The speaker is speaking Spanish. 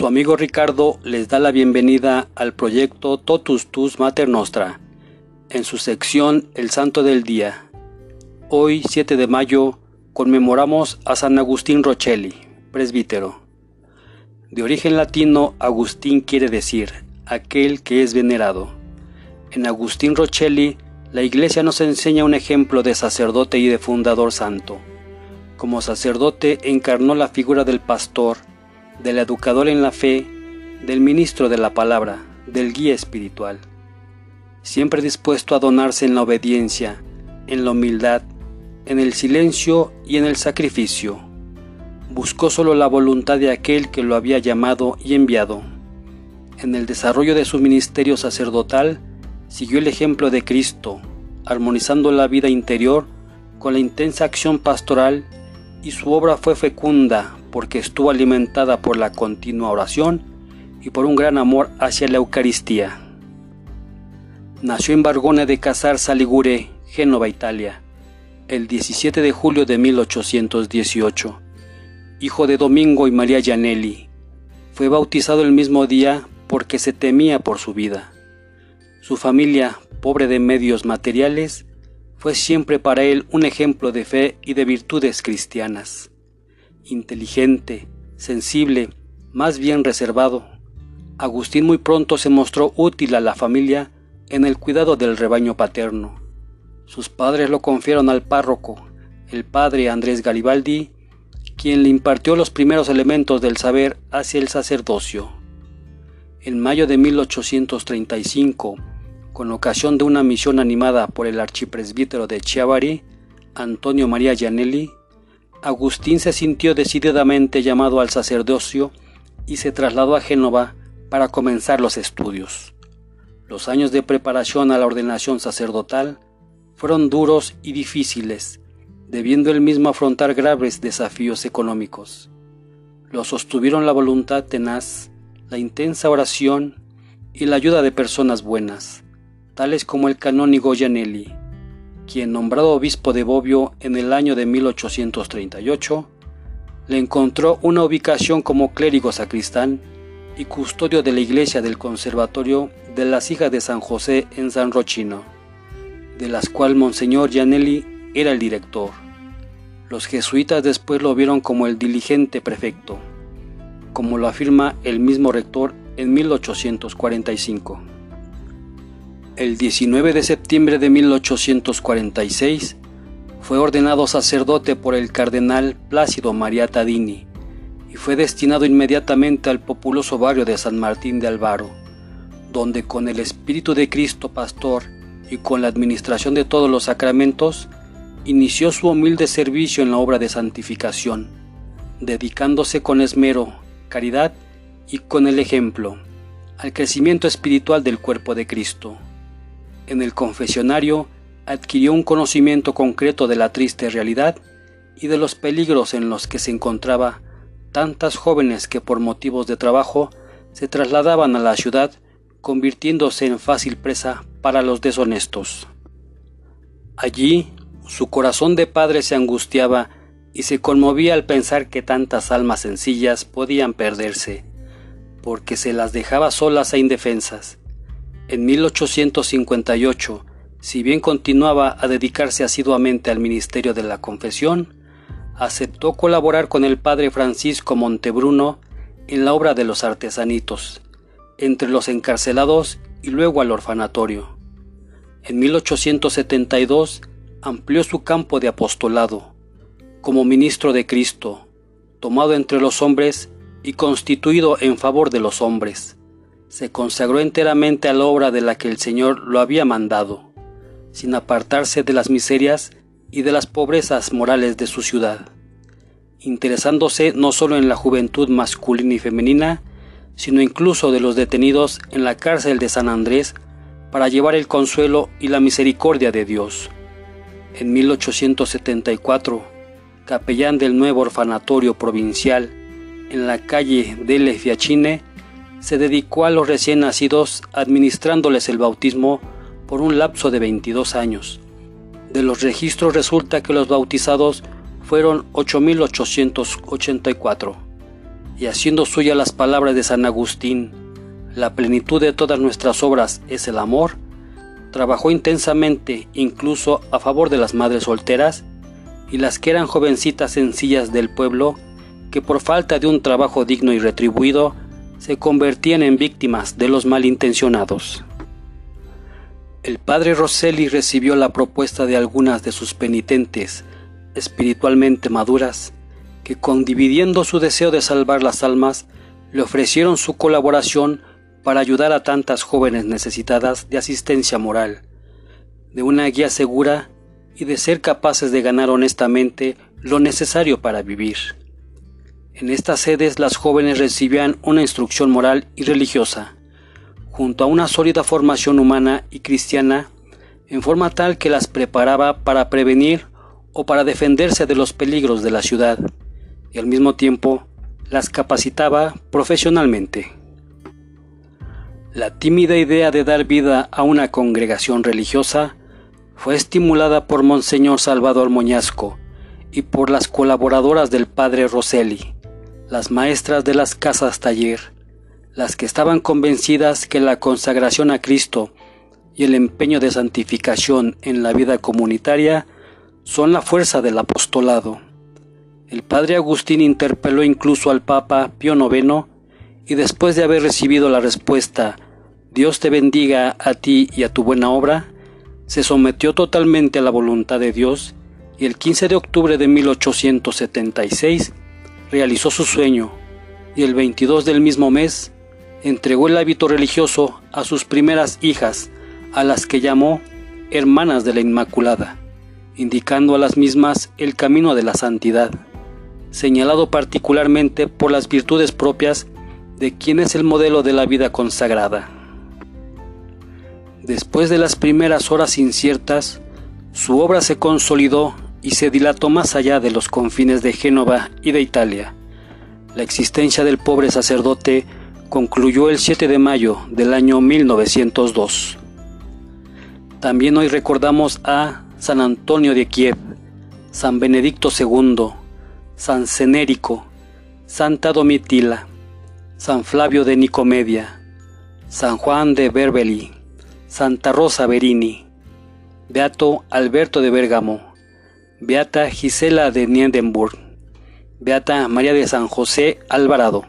Su amigo Ricardo les da la bienvenida al proyecto Totus Tus Mater Nostra, en su sección El Santo del Día. Hoy, 7 de mayo, conmemoramos a San Agustín Rochelli, presbítero. De origen latino, Agustín quiere decir aquel que es venerado. En Agustín Rochelli, la Iglesia nos enseña un ejemplo de sacerdote y de fundador santo. Como sacerdote encarnó la figura del pastor, del educador en la fe, del ministro de la palabra, del guía espiritual. Siempre dispuesto a donarse en la obediencia, en la humildad, en el silencio y en el sacrificio. Buscó solo la voluntad de aquel que lo había llamado y enviado. En el desarrollo de su ministerio sacerdotal, siguió el ejemplo de Cristo, armonizando la vida interior con la intensa acción pastoral y su obra fue fecunda porque estuvo alimentada por la continua oración y por un gran amor hacia la Eucaristía. Nació en Bargone de Casar Saligure, Génova, Italia, el 17 de julio de 1818. Hijo de Domingo y María Gianelli, fue bautizado el mismo día porque se temía por su vida. Su familia, pobre de medios materiales, fue siempre para él un ejemplo de fe y de virtudes cristianas. Inteligente, sensible, más bien reservado, Agustín muy pronto se mostró útil a la familia en el cuidado del rebaño paterno. Sus padres lo confiaron al párroco, el padre Andrés Garibaldi, quien le impartió los primeros elementos del saber hacia el sacerdocio. En mayo de 1835, con ocasión de una misión animada por el archipresbítero de Chiavari, Antonio María Gianelli, Agustín se sintió decididamente llamado al sacerdocio y se trasladó a Génova para comenzar los estudios. Los años de preparación a la ordenación sacerdotal fueron duros y difíciles, debiendo él mismo afrontar graves desafíos económicos. Lo sostuvieron la voluntad tenaz, la intensa oración y la ayuda de personas buenas tales como el canónigo Gianelli, quien nombrado obispo de Bobbio en el año de 1838, le encontró una ubicación como clérigo sacristán y custodio de la iglesia del Conservatorio de las Hijas de San José en San Rochino, de las cual Monseñor Gianelli era el director. Los jesuitas después lo vieron como el diligente prefecto, como lo afirma el mismo rector en 1845. El 19 de septiembre de 1846 fue ordenado sacerdote por el cardenal Plácido María Tadini y fue destinado inmediatamente al populoso barrio de San Martín de Albaro, donde con el Espíritu de Cristo Pastor y con la administración de todos los sacramentos, inició su humilde servicio en la obra de santificación, dedicándose con esmero, caridad y con el ejemplo al crecimiento espiritual del cuerpo de Cristo en el confesionario adquirió un conocimiento concreto de la triste realidad y de los peligros en los que se encontraba tantas jóvenes que por motivos de trabajo se trasladaban a la ciudad convirtiéndose en fácil presa para los deshonestos. Allí su corazón de padre se angustiaba y se conmovía al pensar que tantas almas sencillas podían perderse, porque se las dejaba solas e indefensas, en 1858, si bien continuaba a dedicarse asiduamente al ministerio de la confesión, aceptó colaborar con el padre Francisco Montebruno en la obra de los artesanitos, entre los encarcelados y luego al orfanatorio. En 1872 amplió su campo de apostolado, como ministro de Cristo, tomado entre los hombres y constituido en favor de los hombres se consagró enteramente a la obra de la que el Señor lo había mandado, sin apartarse de las miserias y de las pobrezas morales de su ciudad, interesándose no solo en la juventud masculina y femenina, sino incluso de los detenidos en la cárcel de San Andrés para llevar el consuelo y la misericordia de Dios. En 1874, capellán del nuevo orfanatorio provincial en la calle delle Fiacine, se dedicó a los recién nacidos administrándoles el bautismo por un lapso de 22 años. De los registros resulta que los bautizados fueron 8.884 y haciendo suya las palabras de San Agustín, la plenitud de todas nuestras obras es el amor, trabajó intensamente incluso a favor de las madres solteras y las que eran jovencitas sencillas del pueblo que por falta de un trabajo digno y retribuido se convertían en víctimas de los malintencionados. El padre Rosselli recibió la propuesta de algunas de sus penitentes, espiritualmente maduras, que condividiendo su deseo de salvar las almas, le ofrecieron su colaboración para ayudar a tantas jóvenes necesitadas de asistencia moral, de una guía segura y de ser capaces de ganar honestamente lo necesario para vivir. En estas sedes las jóvenes recibían una instrucción moral y religiosa, junto a una sólida formación humana y cristiana, en forma tal que las preparaba para prevenir o para defenderse de los peligros de la ciudad, y al mismo tiempo las capacitaba profesionalmente. La tímida idea de dar vida a una congregación religiosa fue estimulada por Monseñor Salvador Moñasco y por las colaboradoras del padre Rosselli, las maestras de las casas taller, las que estaban convencidas que la consagración a Cristo y el empeño de santificación en la vida comunitaria son la fuerza del apostolado. El padre Agustín interpeló incluso al Papa Pío IX y después de haber recibido la respuesta Dios te bendiga a ti y a tu buena obra, se sometió totalmente a la voluntad de Dios y el 15 de octubre de 1876 realizó su sueño y el 22 del mismo mes entregó el hábito religioso a sus primeras hijas, a las que llamó hermanas de la Inmaculada, indicando a las mismas el camino de la santidad, señalado particularmente por las virtudes propias de quien es el modelo de la vida consagrada. Después de las primeras horas inciertas, su obra se consolidó y se dilató más allá de los confines de Génova y de Italia. La existencia del pobre sacerdote concluyó el 7 de mayo del año 1902. También hoy recordamos a San Antonio de Kiev, San Benedicto II, San Cenérico, Santa Domitila, San Flavio de Nicomedia, San Juan de Berbeli, Santa Rosa Berini, Beato Alberto de Bérgamo, Beata Gisela de Niedenburg, Beata María de San José Alvarado.